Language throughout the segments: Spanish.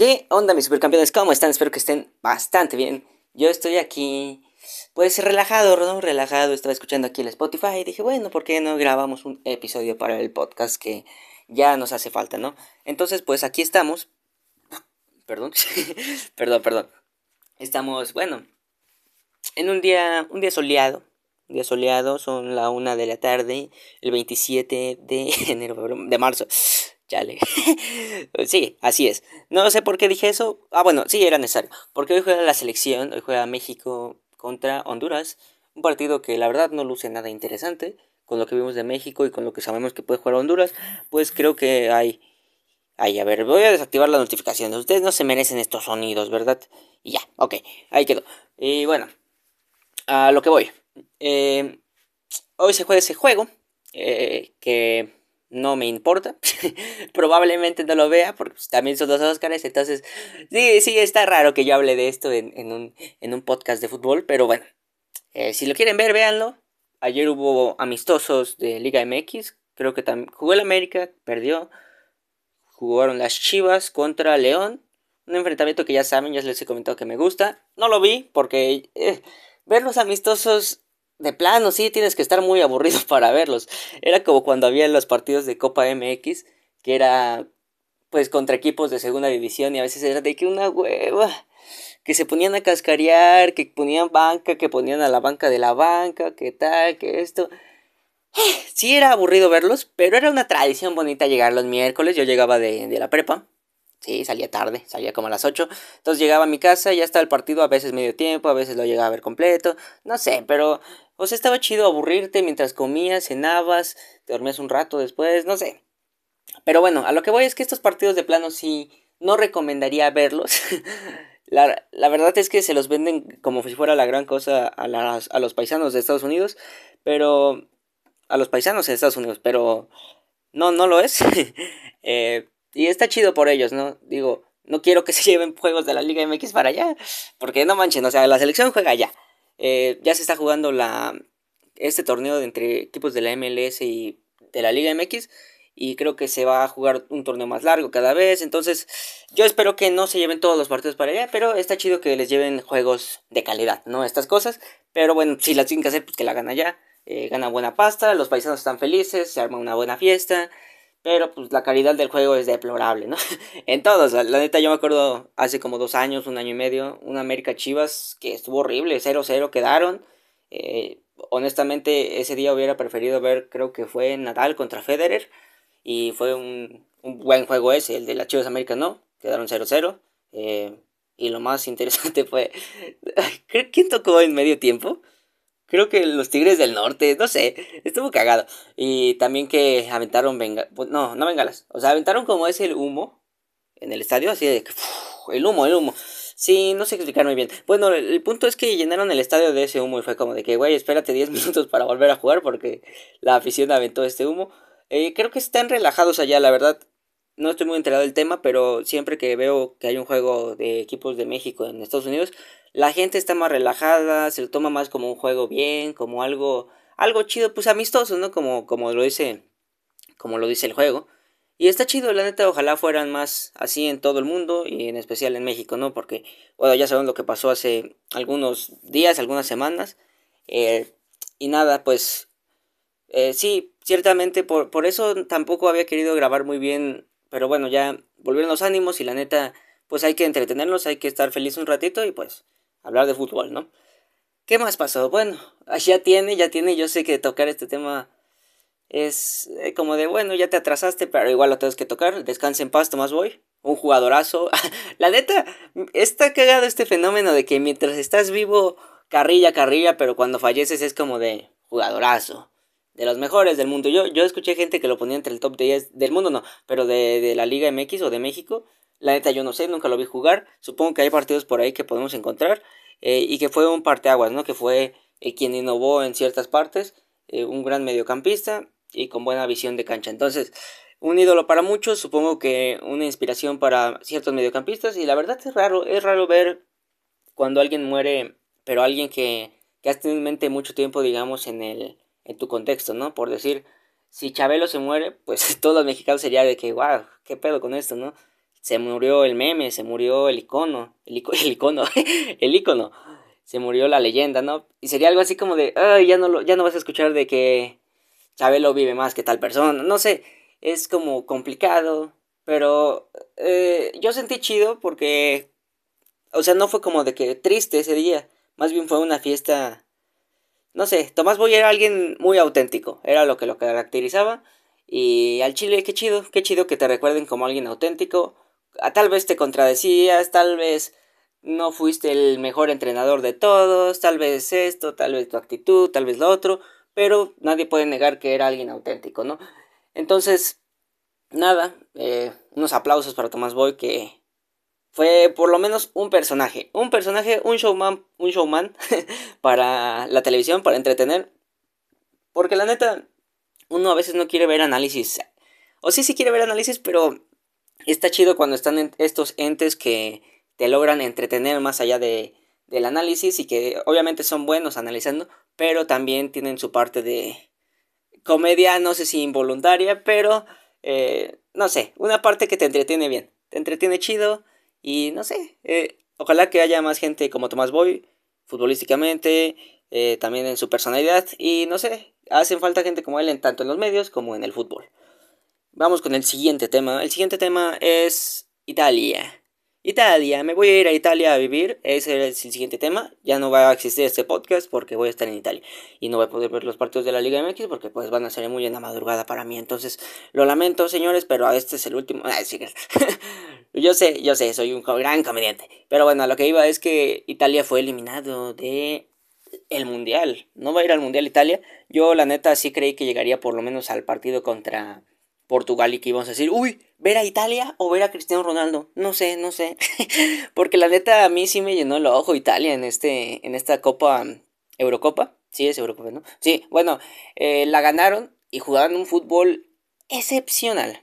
¿Qué onda mis supercampeones? ¿Cómo están? Espero que estén bastante bien. Yo estoy aquí, pues relajado, ¿no? Relajado. Estaba escuchando aquí el Spotify y dije, bueno, ¿por qué no grabamos un episodio para el podcast que ya nos hace falta, ¿no? Entonces, pues aquí estamos. Perdón, perdón, perdón. Estamos, bueno, en un día, un día soleado. Día soleado, son la una de la tarde, el 27 de enero, de marzo. Chale. sí, así es. No sé por qué dije eso. Ah, bueno, sí, era necesario. Porque hoy juega la selección, hoy juega México contra Honduras. Un partido que la verdad no luce nada interesante. Con lo que vimos de México y con lo que sabemos que puede jugar Honduras. Pues creo que hay... Ay, a ver, voy a desactivar las notificaciones. Ustedes no se merecen estos sonidos, ¿verdad? Y ya, ok, ahí quedó. Y bueno, a lo que voy. Eh, hoy se juega ese juego. Eh, que no me importa. Probablemente no lo vea porque pues, también son dos Oscars. Entonces, sí, sí, está raro que yo hable de esto en, en, un, en un, podcast de fútbol. Pero bueno, eh, si lo quieren ver, véanlo. Ayer hubo amistosos de Liga MX. Creo que también jugó el América, perdió. Jugaron las Chivas contra León. Un enfrentamiento que ya saben, ya les he comentado que me gusta. No lo vi porque eh, ver los amistosos de plano, sí, tienes que estar muy aburrido para verlos. Era como cuando había los partidos de Copa MX, que era pues contra equipos de segunda división y a veces era de que una hueva, que se ponían a cascarear, que ponían banca, que ponían a la banca de la banca, que tal, que esto. Sí era aburrido verlos, pero era una tradición bonita llegar los miércoles, yo llegaba de, de la prepa, Sí, salía tarde, salía como a las 8. Entonces llegaba a mi casa, ya estaba el partido, a veces medio tiempo, a veces lo llegaba a ver completo. No sé, pero o sea, estaba chido aburrirte mientras comías, cenabas, te dormías un rato después, no sé. Pero bueno, a lo que voy es que estos partidos de plano sí no recomendaría verlos. la, la, verdad es que se los venden como si fuera la gran cosa a, las, a los paisanos de Estados Unidos, pero... A los paisanos de Estados Unidos, pero... No, no lo es. eh, y está chido por ellos, ¿no? Digo, no quiero que se lleven juegos de la Liga MX para allá, porque no manchen, o sea, la selección juega allá. Eh, ya se está jugando la, este torneo entre equipos de la MLS y de la Liga MX. Y creo que se va a jugar un torneo más largo cada vez. Entonces, yo espero que no se lleven todos los partidos para allá. Pero está chido que les lleven juegos de calidad, ¿no? Estas cosas. Pero bueno, si las tienen que hacer, pues que la hagan allá. Eh, gana buena pasta, los paisanos están felices, se arma una buena fiesta. Pero pues la calidad del juego es deplorable, ¿no? en todos, la neta yo me acuerdo hace como dos años, un año y medio, una América Chivas que estuvo horrible, 0-0 quedaron. Eh, honestamente ese día hubiera preferido ver, creo que fue Nadal contra Federer. Y fue un, buen juego ese, el de las Chivas América no, quedaron 0-0. Eh, y lo más interesante fue, ¿quién tocó en medio tiempo? Creo que los Tigres del Norte, no sé, estuvo cagado. Y también que aventaron bengalas, pues, no, no bengalas, o sea, aventaron como es el humo en el estadio, así de que, el humo, el humo. Sí, no sé explicar muy bien. Bueno, el, punto es que llenaron el estadio de ese humo y fue como de que, güey, espérate 10 minutos para volver a jugar porque la afición aventó este humo. Eh, creo que están relajados allá, la verdad. No estoy muy enterado del tema, pero siempre que veo que hay un juego de equipos de México en Estados Unidos, la gente está más relajada, se lo toma más como un juego bien, como algo, algo chido, pues amistoso, ¿no? Como, como lo dice, como lo dice el juego. Y está chido, la neta, ojalá fueran más así en todo el mundo y en especial en México, ¿no? Porque, bueno, ya saben lo que pasó hace algunos días, algunas semanas. Eh, y nada, pues, eh, sí, ciertamente por, por eso tampoco había querido grabar muy bien, pero bueno, ya volvieron los ánimos y la neta, pues hay que entretenernos, hay que estar feliz un ratito y pues hablar de fútbol, ¿no? ¿Qué más pasó? Bueno, ya tiene, ya tiene, yo sé que tocar este tema es eh, como de, bueno, ya te atrasaste, pero igual lo tienes que tocar, descansa en paz, Tomás Boy, un jugadorazo. La neta, está cagado este fenómeno de que mientras estás vivo, carrilla, carrilla, pero cuando falleces es como de jugadorazo. De los mejores del mundo. Yo, yo escuché gente que lo ponía entre el top 10 del mundo, no, pero de, de la Liga MX o de México. La neta yo no sé, nunca lo vi jugar. Supongo que hay partidos por ahí que podemos encontrar. Eh, y que fue un parteaguas, ¿no? Que fue eh, quien innovó en ciertas partes. Eh, un gran mediocampista y con buena visión de cancha. Entonces, un ídolo para muchos, supongo que una inspiración para ciertos mediocampistas. Y la verdad es raro, es raro ver cuando alguien muere, pero alguien que, que has tenido en mente mucho tiempo, digamos, en el en tu contexto, ¿no? Por decir, si Chabelo se muere, pues todos los mexicanos sería de que, wow, qué pedo con esto, ¿no? se murió el meme, se murió el icono, el, icono, el icono, se murió la leyenda, ¿no? Y sería algo así como de, ay, ya no, lo, ya no vas a escuchar de que Chabelo vive más que tal persona, no sé, es como complicado, pero eh, yo sentí chido porque, o sea, no fue como de que triste ese día, más bien fue una fiesta, no sé, Tomás Boy era alguien muy auténtico, era lo que lo caracterizaba, y al chile, qué chido, qué chido que te recuerden como alguien auténtico, a, tal vez te contradecías, tal vez no fuiste el mejor entrenador de todos, tal vez esto, tal vez tu actitud, tal vez lo otro, pero nadie puede negar que era alguien auténtico, ¿no? Entonces, nada, eh, unos aplausos para Tomás Boy que fue por lo menos un personaje, un personaje, un showman, un showman para la televisión, para entretener, porque la neta, uno a veces no quiere ver análisis, o sí, sí quiere ver análisis, pero está chido cuando están estos entes que te logran entretener más allá de, del análisis y que obviamente son buenos analizando, pero también tienen su parte de comedia, no sé si involuntaria, pero eh, no sé, una parte que te entretiene bien, te entretiene chido y no sé, eh, ojalá que haya más gente como Tomás Boy, futbolísticamente, eh, también en su personalidad y no sé, hacen falta gente como él en tanto en los medios como en el fútbol. Vamos con el siguiente tema. El siguiente tema es Italia. Italia, me voy a ir a Italia a vivir, ese es el siguiente tema, ya no va a existir este podcast porque voy a estar en Italia y no voy a poder ver los partidos de la Liga MX porque pues van a ser muy en la madrugada para mí, entonces lo lamento señores, pero este es el último, yo sé, yo sé, soy un gran comediante, pero bueno, lo que iba es que Italia fue eliminado de el Mundial, no va a ir al Mundial Italia, yo la neta sí creí que llegaría por lo menos al partido contra Portugal y que íbamos a decir, uy, ver a Italia o ver a Cristiano Ronaldo. No sé, no sé. Porque la neta a mí sí me llenó el ojo Italia en, este, en esta Copa Eurocopa. Sí, es Eurocopa, ¿no? Sí, bueno, eh, la ganaron y jugaron un fútbol excepcional.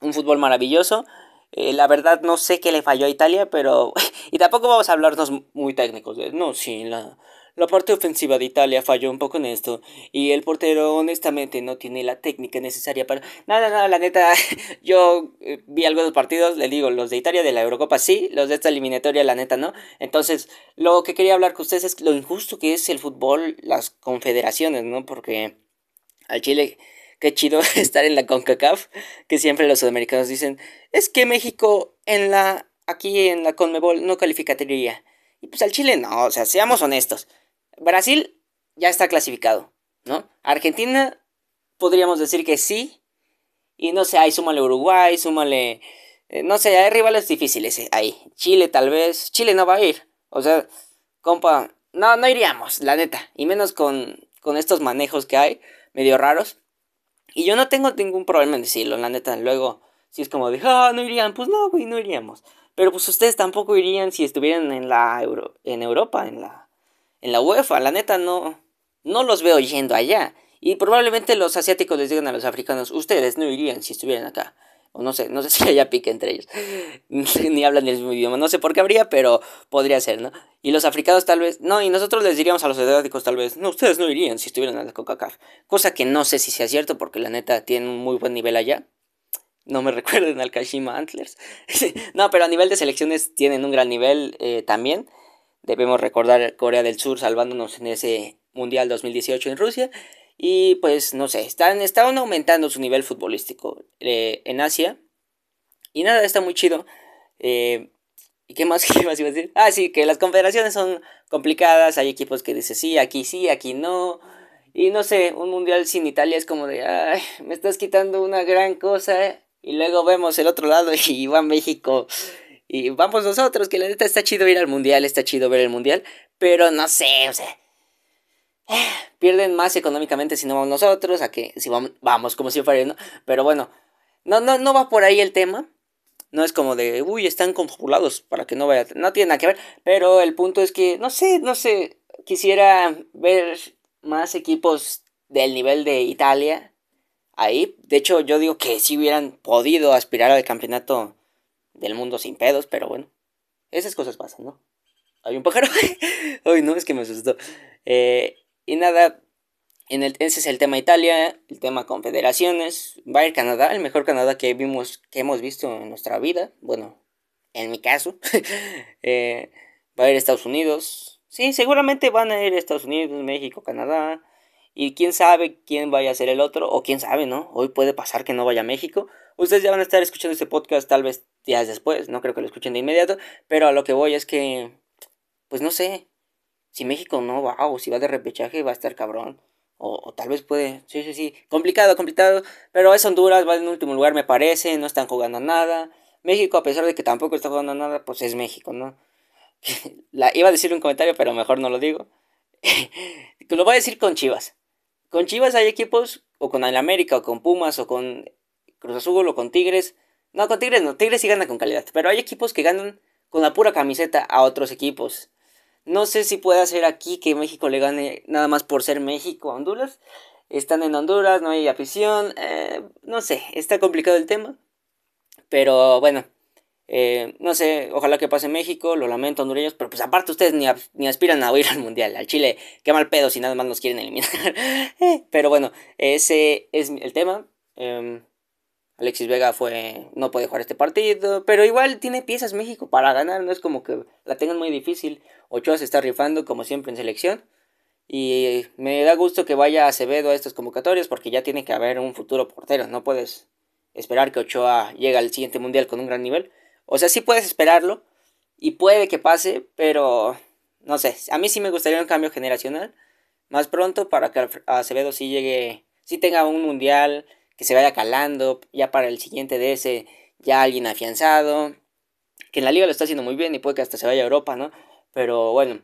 Un fútbol maravilloso. Eh, la verdad no sé qué le falló a Italia, pero... y tampoco vamos a hablarnos muy técnicos. no, sí, la, la parte ofensiva de Italia falló un poco en esto y el portero honestamente no tiene la técnica necesaria para... Nada, nada, la neta, yo eh, vi algunos partidos, le digo, los de Italia de la Eurocopa sí, los de esta eliminatoria la neta no. Entonces, lo que quería hablar con ustedes es lo injusto que es el fútbol, las confederaciones, ¿no? Porque al Chile, qué chido estar en la CONCACAF, que siempre los sudamericanos dicen, es que México en la... aquí en la CONMEBOL no calificaría. Y pues al Chile no, o sea, seamos honestos. Brasil ya está clasificado, ¿no? Argentina podríamos decir que sí. Y no sé, ahí súmale Uruguay, súmale... Eh, no sé, hay rivales difíciles eh, ahí. Chile tal vez. Chile no va a ir. O sea, compa, no, no iríamos, la neta. Y menos con, con estos manejos que hay, medio raros. Y yo no tengo ningún problema en decirlo, la neta. Luego, si es como de, ah, no irían, pues no, güey, no iríamos. Pero pues ustedes tampoco irían si estuvieran en la Euro, en Europa, en la en la UEFA. La neta no, no los veo yendo allá. Y probablemente los asiáticos les digan a los africanos, ustedes no irían si estuvieran acá. O no sé, no sé si haya pique entre ellos. Ni hablan el mismo idioma. No sé por qué habría, pero podría ser, ¿no? Y los africanos tal vez, no, y nosotros les diríamos a los asiáticos tal vez, no, ustedes no irían si estuvieran en la Coca-Cola. Cosa que no sé si sea cierto porque la neta tienen un muy buen nivel allá. No me recuerden al Kashima Antlers. no, pero a nivel de selecciones tienen un gran nivel eh, también. Debemos recordar Corea del Sur salvándonos en ese Mundial 2018 en Rusia. Y pues no sé, están, estaban aumentando su nivel futbolístico eh, en Asia. Y nada, está muy chido. Eh, ¿Y qué más, qué más iba a decir? Ah, sí, que las confederaciones son complicadas. Hay equipos que dicen sí, aquí sí, aquí no. Y no sé, un mundial sin Italia es como de, ay, me estás quitando una gran cosa. Y luego vemos el otro lado y va México y vamos nosotros, que la neta está chido ir al mundial, está chido ver el mundial, pero no sé, o sea, pierden más económicamente si no vamos nosotros, a que si vamos, vamos como si fuera, ¿no? Pero bueno, no, no, no va por ahí el tema. No es como de, uy, están confabulados para que no vaya. No tiene nada que ver. Pero el punto es que, no sé, no sé. Quisiera ver más equipos del nivel de Italia ahí. De hecho, yo digo que si hubieran podido aspirar al campeonato del mundo sin pedos, pero bueno, esas cosas pasan, ¿no? Hay un pájaro. Ay, no, es que me asustó. Eh, y nada, En el, ese es el tema Italia, el tema confederaciones. Va a ir Canadá, el mejor Canadá que vimos, que hemos visto en nuestra vida. Bueno, en mi caso. Eh, va a ir Estados Unidos. Sí, seguramente van a ir Estados Unidos, México, Canadá. Y quién sabe quién vaya a ser el otro. O quién sabe, ¿no? Hoy puede pasar que no vaya a México. Ustedes ya van a estar escuchando este podcast tal vez días después. No creo que lo escuchen de inmediato. Pero a lo que voy es que... Pues no sé. Si México no va o si va de repechaje va a estar cabrón. O, tal vez puede, sí, sí, sí, complicado, complicado, pero es Honduras, va en último lugar me parece, no están jugando nada. México, a pesar de que tampoco está jugando nada, pues es México, ¿no? La, iba a decir un comentario, pero mejor no lo digo. lo voy a decir con Chivas. Con Chivas hay equipos, o con el América, o con Pumas, o con Cruz Azul, o con Tigres. No, con Tigres no, Tigres sí gana con calidad, pero hay equipos que ganan con la pura camiseta a otros equipos. No sé si puede ser aquí que México le gane nada más por ser México a Honduras. Están en Honduras, no hay afición. Eh, no sé, está complicado el tema. Pero bueno, eh, no sé, ojalá que pase México, lo lamento hondureños, pero pues aparte ustedes ni, ni aspiran a ir al Mundial, al Chile, qué mal pedo si nada más nos quieren eliminar. Eh, pero bueno, ese es el tema. Em, Alexis Vega fue no puede jugar este partido, pero igual tiene piezas México para ganar, no es como que la tengan muy difícil. Ochoa se está rifando como siempre en selección y me da gusto que vaya Acevedo a estas convocatorias porque ya tiene que haber un futuro portero, no puedes esperar que Ochoa llegue al siguiente mundial con un gran nivel. O sea, sí puedes esperarlo y puede que pase, pero no sé, a mí sí me gustaría un cambio generacional más pronto para que Acevedo sí llegue, sí tenga un mundial se vaya calando, ya para el siguiente ese, ya alguien afianzado, que en la liga lo está haciendo muy bien y puede que hasta se vaya a Europa, ¿no? Pero bueno,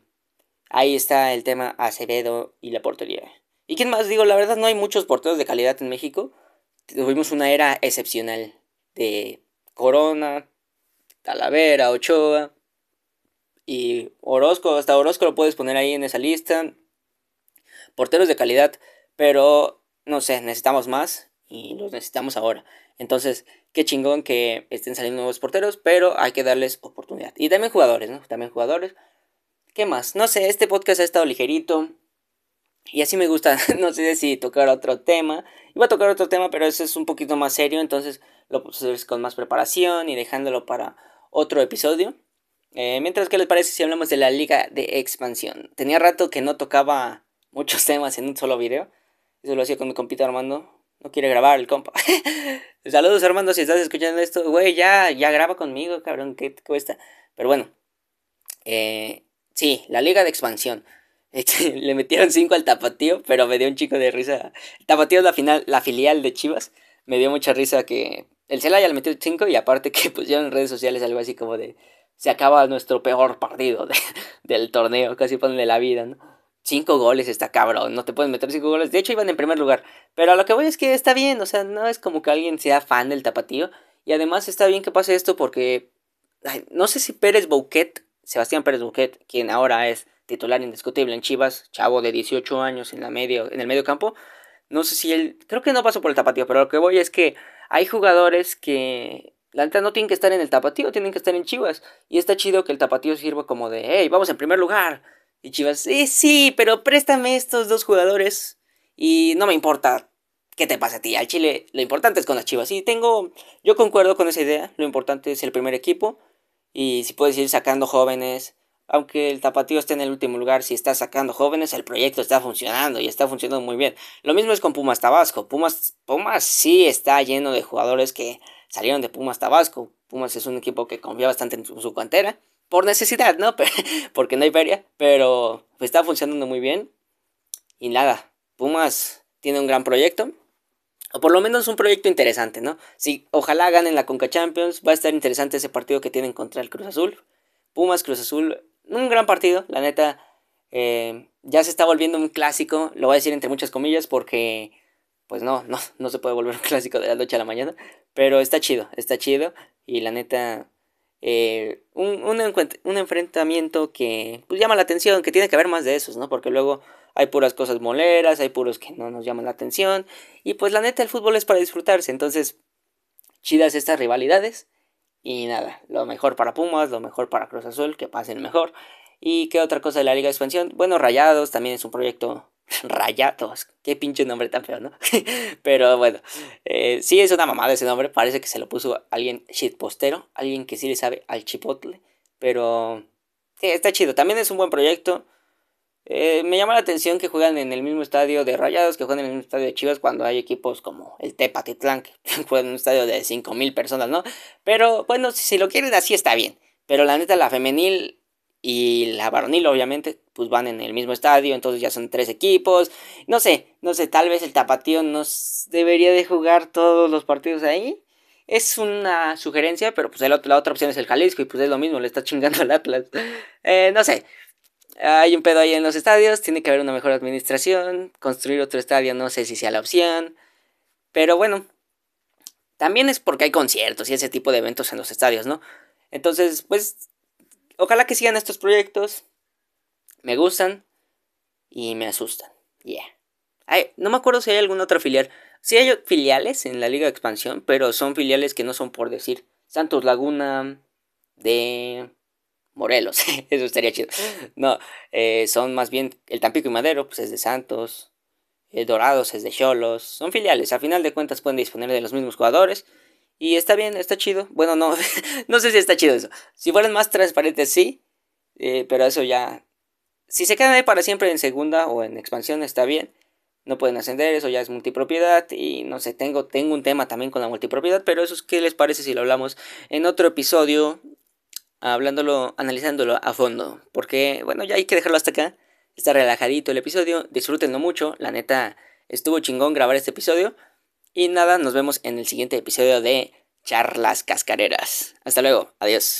ahí está el tema Acevedo y la portería. ¿Y quién más? Digo, la verdad no hay muchos porteros de calidad en México. Tuvimos una era excepcional de Corona, Talavera, Ochoa y Orozco. Hasta Orozco lo puedes poner ahí en esa lista. Porteros de calidad, pero no sé, necesitamos más y los necesitamos ahora. Entonces, qué chingón que estén saliendo nuevos porteros, pero hay que darles oportunidad. Y también jugadores, ¿no? También jugadores. ¿Qué más? No sé, este podcast ha estado ligerito. Y así me gusta, no sé si tocar otro tema. Iba a tocar otro tema, pero ese es un poquito más serio, entonces lo puse con más preparación y dejándolo para otro episodio. Eh, mientras, ¿qué les parece si hablamos de la liga de expansión? Tenía rato que no tocaba muchos temas en un solo video. Eso lo hacía con mi compita Armando. No quiere grabar el compa. Saludos Armando, si estás escuchando esto. Güey, ya, ya graba conmigo, cabrón, ¿qué te cuesta? Pero bueno. Eh, sí, la liga de expansión. Le metieron 5 al tapatío, pero me dio un chico de risa. El tapatío es la, final, la filial de Chivas. Me dio mucha risa que el Celaya le metió 5 y aparte que pusieron en redes sociales algo así como de... Se acaba nuestro peor partido del torneo, casi ponle la vida, ¿no? Cinco goles está cabrón, no te pueden meter cinco goles. De hecho, iban en primer lugar. Pero a lo que voy es que está bien, o sea, no es como que alguien sea fan del tapatío. Y además está bien que pase esto porque no sé si Pérez Bouquet, Sebastián Pérez Bouquet, quien ahora es titular indiscutible en Chivas, chavo de 18 años en, la medio, en el medio campo. No sé si él, creo que no pasó por el tapatío, pero lo que voy es que hay jugadores que la neta no tienen que estar en el tapatío, tienen que estar en Chivas. Y está chido que el tapatío sirva como de, hey, vamos en primer lugar y Chivas, eh, sí, pero préstame estos dos jugadores y no me importa qué te pasa a ti. Al Chile, lo importante es con las Chivas. Y tengo, yo concuerdo con esa idea. Lo importante es el primer equipo y si puedes ir sacando jóvenes. Aunque el tapatío esté en el último lugar, si está sacando jóvenes, el proyecto está funcionando y está funcionando muy bien. Lo mismo es con Pumas Tabasco. Pumas, Pumas sí está lleno de jugadores que salieron de Pumas Tabasco. Pumas es un equipo que confía bastante en su cantera por necesidad, ¿no? Porque no hay feria, pero está funcionando muy bien. Y nada, Pumas tiene un gran proyecto. O por lo menos un proyecto interesante, ¿no? Si ojalá ganen la Conca Champions, va a estar interesante ese partido que tienen contra el Cruz Azul. Pumas, Cruz Azul, un gran partido, la neta. Eh, ya se está volviendo un clásico, lo voy a decir entre muchas comillas porque, pues no, no, no se puede volver un clásico de la noche a la mañana. Pero está chido, está chido. Y la neta, eh, un, un, enfrentamiento que pues, llama la atención, que tiene que haber más de esos, ¿no? Porque luego hay puras cosas moleras, hay puros que no nos llaman la atención. Y pues la neta, el fútbol es para disfrutarse. Entonces, chidas estas rivalidades. Y nada, lo mejor para Pumas, lo mejor para Cruz Azul, que pasen mejor. ¿Y qué otra cosa de la Liga de Expansión? Bueno, Rayados también es un proyecto Rayados. Qué pinche nombre tan feo, ¿no? Pero bueno, eh, sí es una mamada ese nombre. Parece que se lo puso alguien shitpostero, alguien que sí le sabe al chipotle. Pero sí, está chido. También es un buen proyecto. Eh, me llama la atención que juegan en el mismo estadio de Rayados, que juegan en el mismo estadio de Chivas cuando hay equipos como el Tepatitlán, que juegan en un estadio de 5.000 personas, ¿no? Pero bueno, si lo quieren así está bien. Pero la neta, la femenil y la varonil, obviamente, pues van en el mismo estadio, entonces ya son tres equipos. No sé, no sé, tal vez el Tapatío no debería de jugar todos los partidos ahí. Es una sugerencia, pero pues la otra opción es el Jalisco y pues es lo mismo, le está chingando al Atlas. Eh, no sé, hay un pedo ahí en los estadios, tiene que haber una mejor administración, construir otro estadio no sé si sea la opción, pero bueno, también es porque hay conciertos y ese tipo de eventos en los estadios, ¿no? Entonces, pues, ojalá que sigan estos proyectos, me gustan y me asustan, yeah. no me acuerdo si hay alguna otra filial, sí hay filiales en la Liga de Expansión, pero son filiales que no son por decir Santos Laguna de Morelos, eso estaría chido. No, eh, son más bien el Tampico y Madero, pues es de Santos, el Dorados es de Cholos, son filiales, a final de cuentas pueden disponer de los mismos jugadores. Y está bien, está chido. Bueno, no, no sé si está chido eso. Si fueran más transparentes, sí. Eh, pero eso ya. Si se quedan ahí para siempre en segunda o en expansión, está bien. No pueden ascender, eso ya es multipropiedad. Y no sé, tengo, tengo un tema también con la multipropiedad. Pero eso es qué les parece si lo hablamos en otro episodio hablándolo, analizándolo a fondo. Porque, bueno, ya hay que dejarlo hasta acá. Está relajadito el episodio, disfrútenlo mucho. La neta, estuvo chingón grabar este episodio. Y nada, nos vemos en el siguiente episodio de Charlas Cascareras. Hasta luego, adiós.